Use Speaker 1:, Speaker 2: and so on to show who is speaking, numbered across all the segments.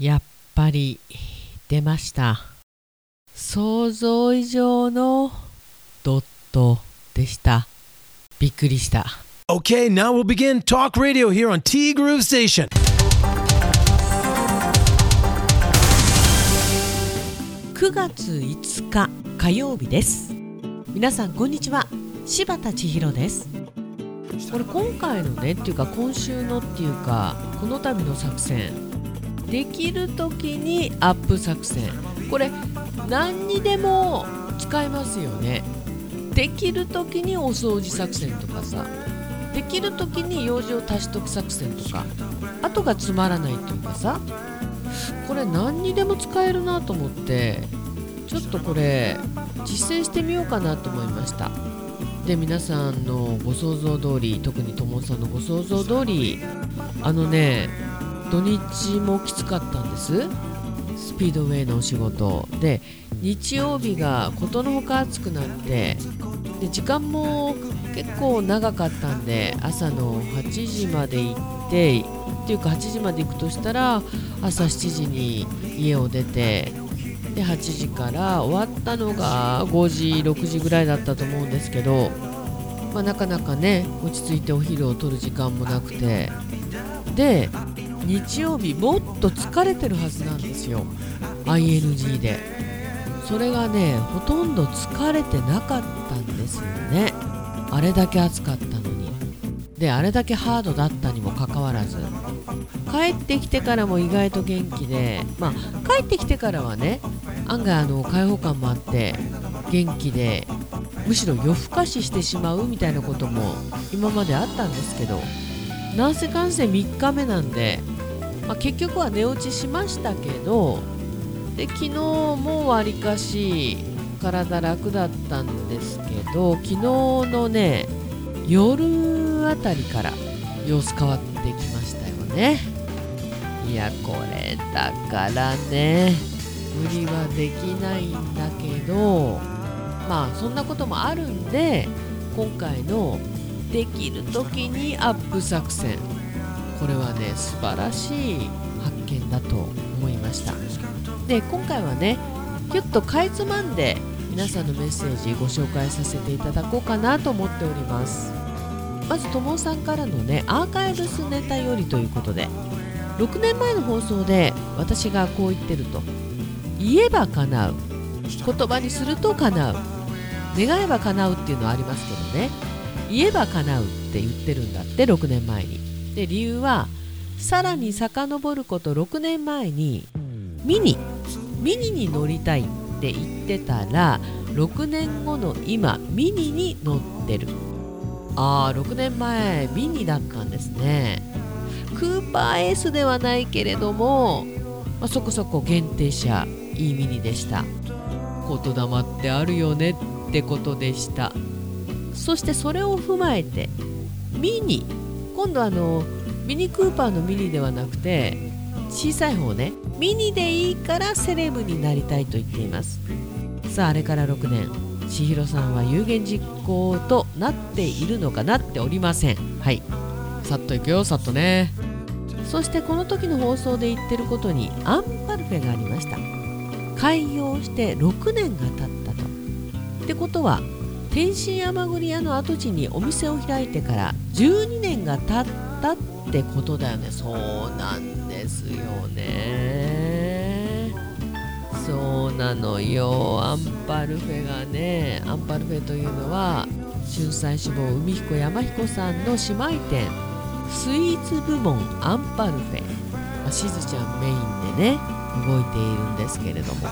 Speaker 1: やっぱり出ました。想像以上のドットでした。びっくりした。
Speaker 2: Okay, now we'll begin Talk Radio here on T Groove Station.
Speaker 1: 9月5日火曜日です。皆さんこんにちは。柴田千尋です。これ今回のねっていうか今週のっていうかこの度の作戦できる時にアップ作戦。これ何にでも使えますよね。できる時にお掃除作戦とかさ。できる時に用事を足しとく作戦とか。後がつまらないというかさ。これ何にでも使えるなと思ってちょっとこれ実践してみようかなと思いました。で皆さんのご想像通り特にともさんのご想像通りあのね土日もきつかったんです。スピードウェイのお仕事で。日曜日がことのほか暑くなってで時間も結構長かったんで朝の8時まで行ってっていうか8時まで行くとしたら朝7時に家を出てで8時から終わったのが5時6時ぐらいだったと思うんですけど、まあ、なかなかね落ち着いてお昼を取る時間もなくて。で日曜日もっと疲れてるはずなんですよ。ING で。それがねほとんど疲れてなかったんですよね。あれだけ暑かったのに。であれだけハードだったにもかかわらず。帰ってきてからも意外と元気で。まあ帰ってきてからはね案外あの開放感もあって元気でむしろ夜更かししてしまうみたいなことも今まであったんですけど。なんせかんせ3日目なんで、まあ、結局は寝落ちしましたけどで昨日もわりかし体楽だったんですけど昨日のね夜あたりから様子変わってきましたよね。いやこれだからね無理はできないんだけどまあそんなこともあるんで今回のできる時にアップ作戦。これはね素晴らしい発見だと思いました。で今回はねぎゅっとかいつまんで皆さんのメッセージご紹介させていただこうかなと思っております。まずともさんからのねアーカイブスネタよりということで6年前の放送で私がこう言ってると。言えば叶う。言葉にすると叶う。願えば叶うっていうのはありますけどね。言えば叶うって言ってるんだって6年前に。で理由はさらに遡ること6年前にミニミニに乗りたいって言ってたら6年後の今ミニに乗ってる。あー6年前ミニだったんですね。クーパーエースではないけれども、まあ、そこそこ限定車いいミニでした。言霊ってあるよねってことでした。そしてそれを踏まえてミニ今度あのミニクーパーのミニではなくて小さい方ね。ミニでいいからセレブになりたいと言っています。さああれから6年。千尋さんは有言実行となっているのかなっておりません。はい。さっといくよ。さっとね。そしてこの時の放送で言ってることにアンパルフェがありました。開業して6年が経ったと。ってことは天津山栗屋の跡地にお店を開いてから12年が経ったってことだよね。そうなんですよね。そうなのよ。アンパルフェがねアンパルフェというのは春菜志望海彦山彦さんの姉妹店。スイーツ部門アンパルフェ、しずちゃんメインでね動いているんですけれども。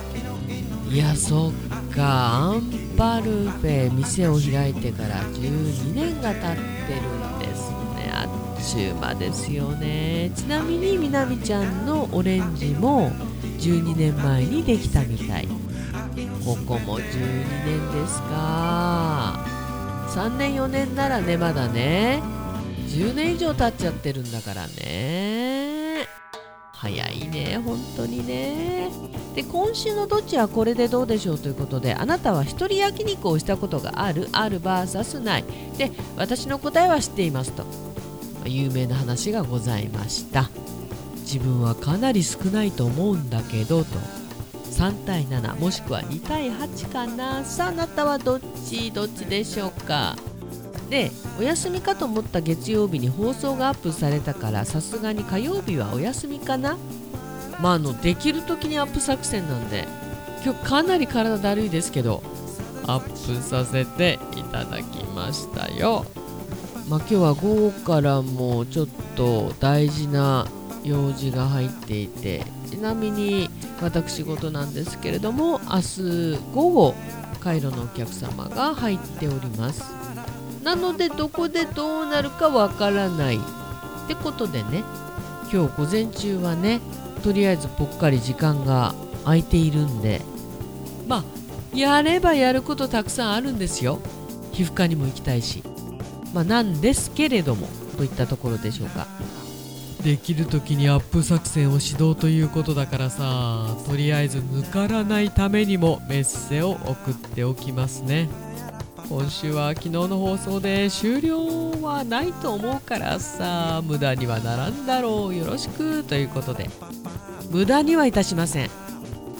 Speaker 1: いやそっか。アンパルフェ店を開いてから12年が経ってるんですね。あっちゅう間ですよね。ちなみにみなみちゃんのオレンジも12年前にできたみたい。ここも12年ですか。3年4年ならねまだね。10年以上経っちゃってるんだからね。早いね本当にね。で今週のどっちはこれでどうでしょうということであなたは一人焼肉をしたことがある？ある VS ない。で私の答えは知っていますと。ま有名な話がございました。自分はかなり少ないと思うんだけどと。3対7もしくは2対8かなさ。ああなたはどっち？どっちでしょうか？でお休みかと思った月曜日に放送がアップされたからさすがに火曜日はお休みかな。まああのできる時にアップ作戦なんで今日かなり体だるいですけどアップさせていただきましたよ。まあ今日は午後からもちょっと大事な用事が入っていてちなみに私事なんですけれども明日午後カイロのお客様が入っております。なのでどこでどうなるかわからないってことでね今日午前中はねとりあえずぽっかり時間が空いているんで。まあやればやることたくさんあるんですよ。皮膚科にも行きたいし。まあなんですけれどもといったところでしょうか。できる時にアップ作戦を指導ということだからさとりあえず抜からないためにもメッセを送っておきますね。今週は昨日の放送で終了はないと思うからさ無駄にはならんだろう。よろしく。ということで。無駄にはいたしません。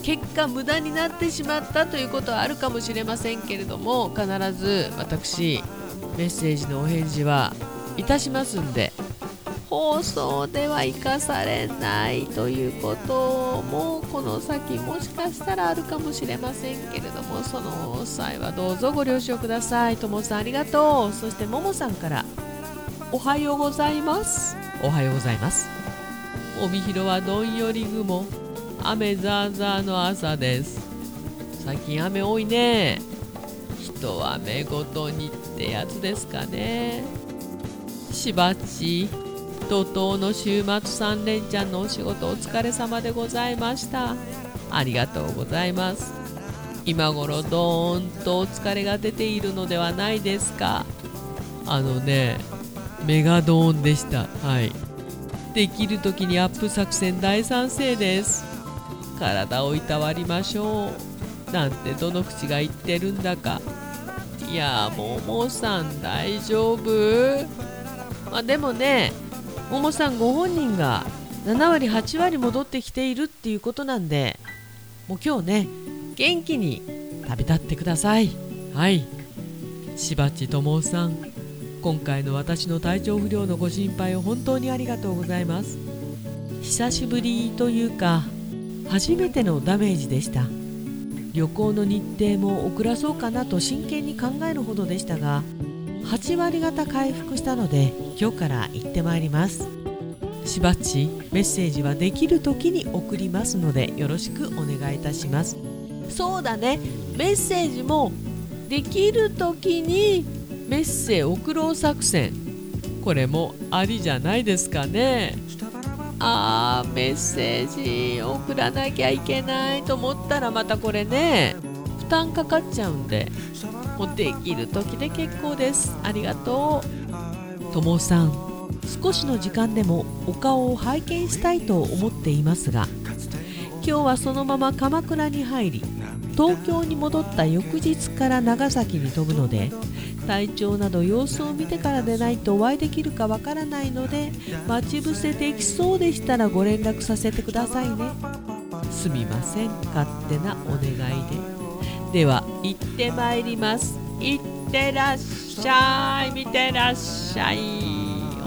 Speaker 1: 結果無駄になってしまったということはあるかもしれませんけれども必ず私メッセージのお返事はいたしますんで放送では生かされないということもこの先もしかしたらあるかもしれませんけれどもその際はどうぞご了承ください。ともさんありがとう。そしてももさんからおはようございます。おはようございます。帯広はどんより雲。雨ザーザーの朝です。最近雨多いね。一雨ごとにってやつですかね。しばち怒涛の週末3連チャンのお仕事お疲れ様でございました。ありがとうございます。今頃どーんとお疲れが出ているのではないですか。あのねメガドーンでした。はい。できる時にアップ作戦大賛成です。体をいたわりましょう。なんてどの口が言ってるんだか。いやももさん大丈夫？まあでもねももさんご本人が7割8割戻ってきているっていうことなんでもう今日ね元気に旅立ってください。はい。しばちともさん。今回の私の体調不良のご心配を本当にありがとうございます。久しぶりというか初めてのダメージでした。旅行の日程も遅らそうかなと真剣に考えるほどでしたが8割方回復したので今日から行ってまいります。しばっちメッセージはできる時に送りますのでよろしくお願いいたします。そうだね。メッセージもできる時にメッセ送ろう作戦。これもありじゃないですかね。あーメッセージ送らなきゃいけないと思ったらまたこれね負担かかっちゃうんでもうできる時で結構です。ありがとう。ともさん少しの時間でもお顔を拝見したいと思っていますが今日はそのまま鎌倉に入り東京に戻った翌日から長崎に飛ぶので体調など様子を見てからでないとお会いできるかわからないので待ち伏せできそうでしたらご連絡させてくださいね。すみません。勝手なお願いで。では行ってまいります。行ってらっしゃい。見てらっしゃい。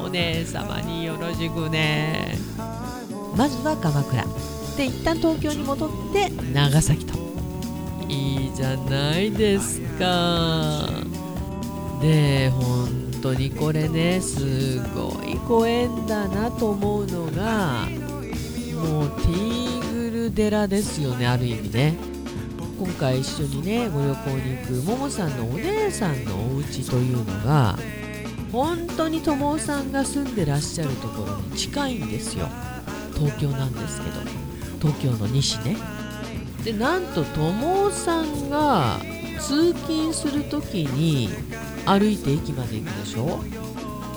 Speaker 1: お姉様によろしくね。まずは鎌倉。で一旦東京に戻って長崎と。いいじゃないですか。で本当にこれねすごいご縁だなと思うのがもうティーグル寺ですよねある意味ね。今回一緒にねご旅行に行くももさんのお姉さんのお家というのが本当に友もさんが住んでらっしゃるところに近いんですよ。東京なんですけど。東京の西ね。でなんと友さんが通勤する時に歩いて駅まで行くでしょ？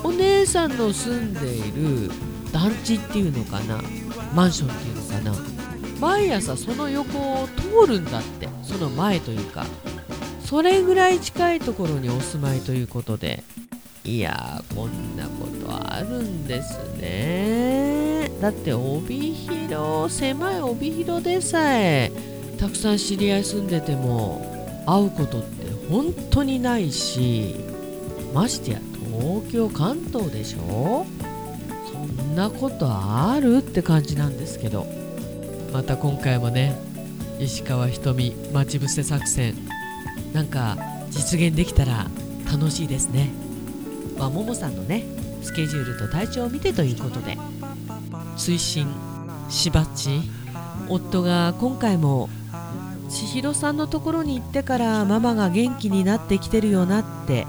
Speaker 1: お姉さんの住んでいる団地っていうのかな？マンションっていうのかな？毎朝その横を通るんだって。その前というか。それぐらい近いところにお住まいということで。いやこんなことあるんですね。だって帯広狭い帯広でさえたくさん知り合い住んでても会うことって本当にないしましてや東京関東でしょ？そんなことあるって感じなんですけど。また今回もね石川ひとみ待ち伏せ作戦。なんか実現できたら楽しいですね。まあももさんのねスケジュールと体調を見てということで。推進しばち。夫が今回も千尋さんのところに行ってからママが元気になってきてるよなって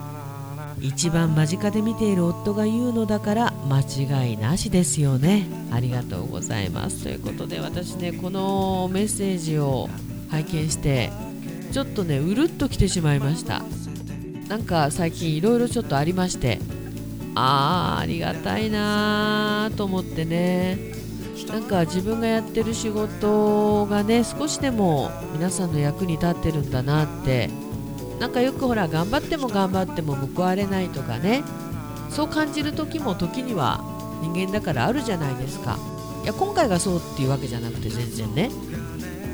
Speaker 1: 一番間近で見ている夫が言うのだから間違いなしですよね。ありがとうございます。ということで私ねこのメッセージを拝見してちょっとねうるっときてしまいました。なんか最近いろいろちょっとありましてあーありがたいなーと思ってね。なんか自分がやってる仕事がね少しでも皆さんの役に立ってるんだなってなんかよくほら頑張っても頑張っても報われないとかねそう感じる時も時には人間だからあるじゃないですか。いや今回がそうっていうわけじゃなくて全然ね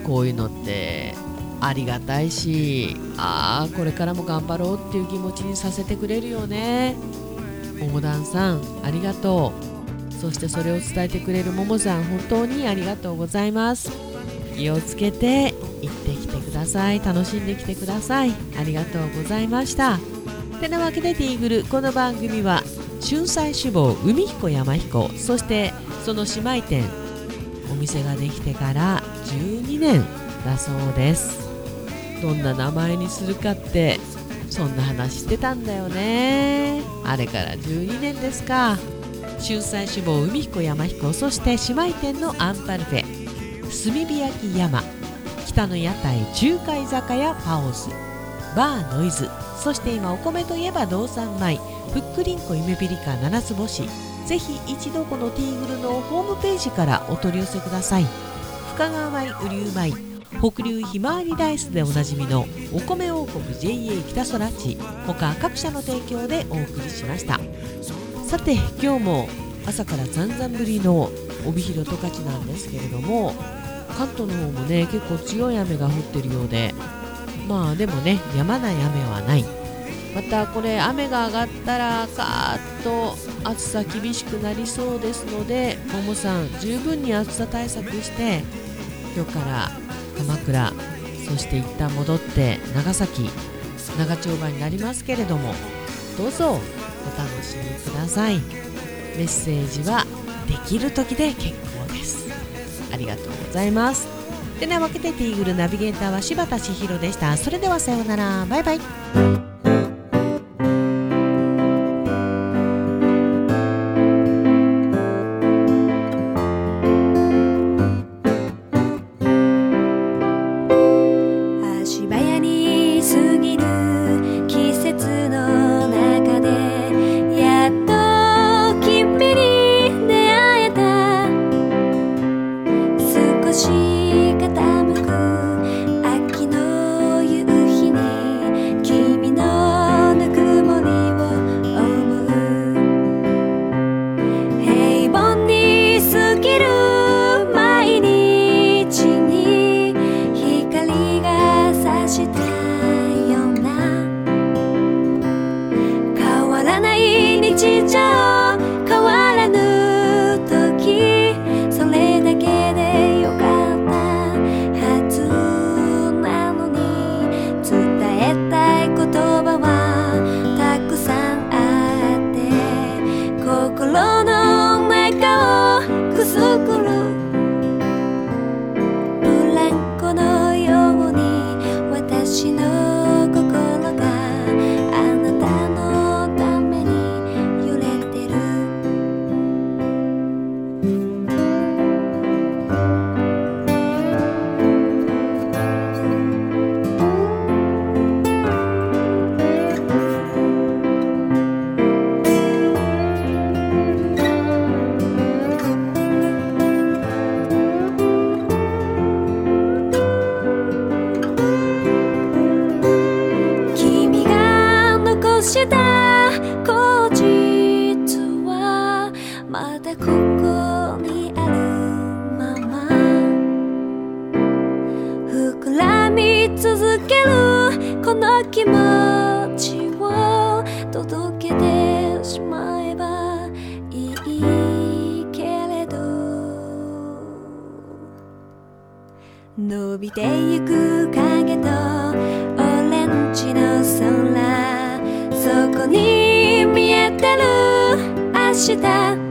Speaker 1: こういうのってありがたいしああこれからも頑張ろうっていう気持ちにさせてくれるよね。ももだんさんありがとう。そしてそれを伝えてくれるももさん本当にありがとうございます。気をつけて行ってきてください。楽しんできてください。ありがとうございました。てなわけでティーグルこの番組は春菜志望海彦山彦そしてその姉妹店お店ができてから12年だそうです。どんな名前にするかってそんな話してたんだよね。あれから12年ですか。春菜志望海彦山彦そして姉妹店のアンパルフェ。炭火焼き山。北の屋台中華居酒屋パオズバーノイズ。そして今お米といえば道産米。ふっくりんこ夢ピリカ七つ星。ぜひ一度このティーグルのホームページからお取り寄せください。深川米雨竜米。北流ひまわりライスでおなじみのお米王国 JA 北空地。他各社の提供でお送りしました。さて今日も朝からざんざん降りの帯広十勝なんですけれども関東の方もね結構強い雨が降ってるようでまあでもね止まない雨はない。またこれ雨が上がったらカーッと暑さ厳しくなりそうですのでももさん十分に暑さ対策して今日から鎌倉そして一旦戻って長崎長丁場になりますけれどもどうぞ。お楽しみください。メッセージはできる時で結構です。ありがとうございます。てなわけでティーグルナビゲーターは柴田千尋でした。それではさようなら。バイバイ。
Speaker 3: した後日はまだここにあるまま。膨らみ続けるこの気持ちを届けてしまえばいいけれど。伸びてゆく影とオレンジの空。そこに見えてる明日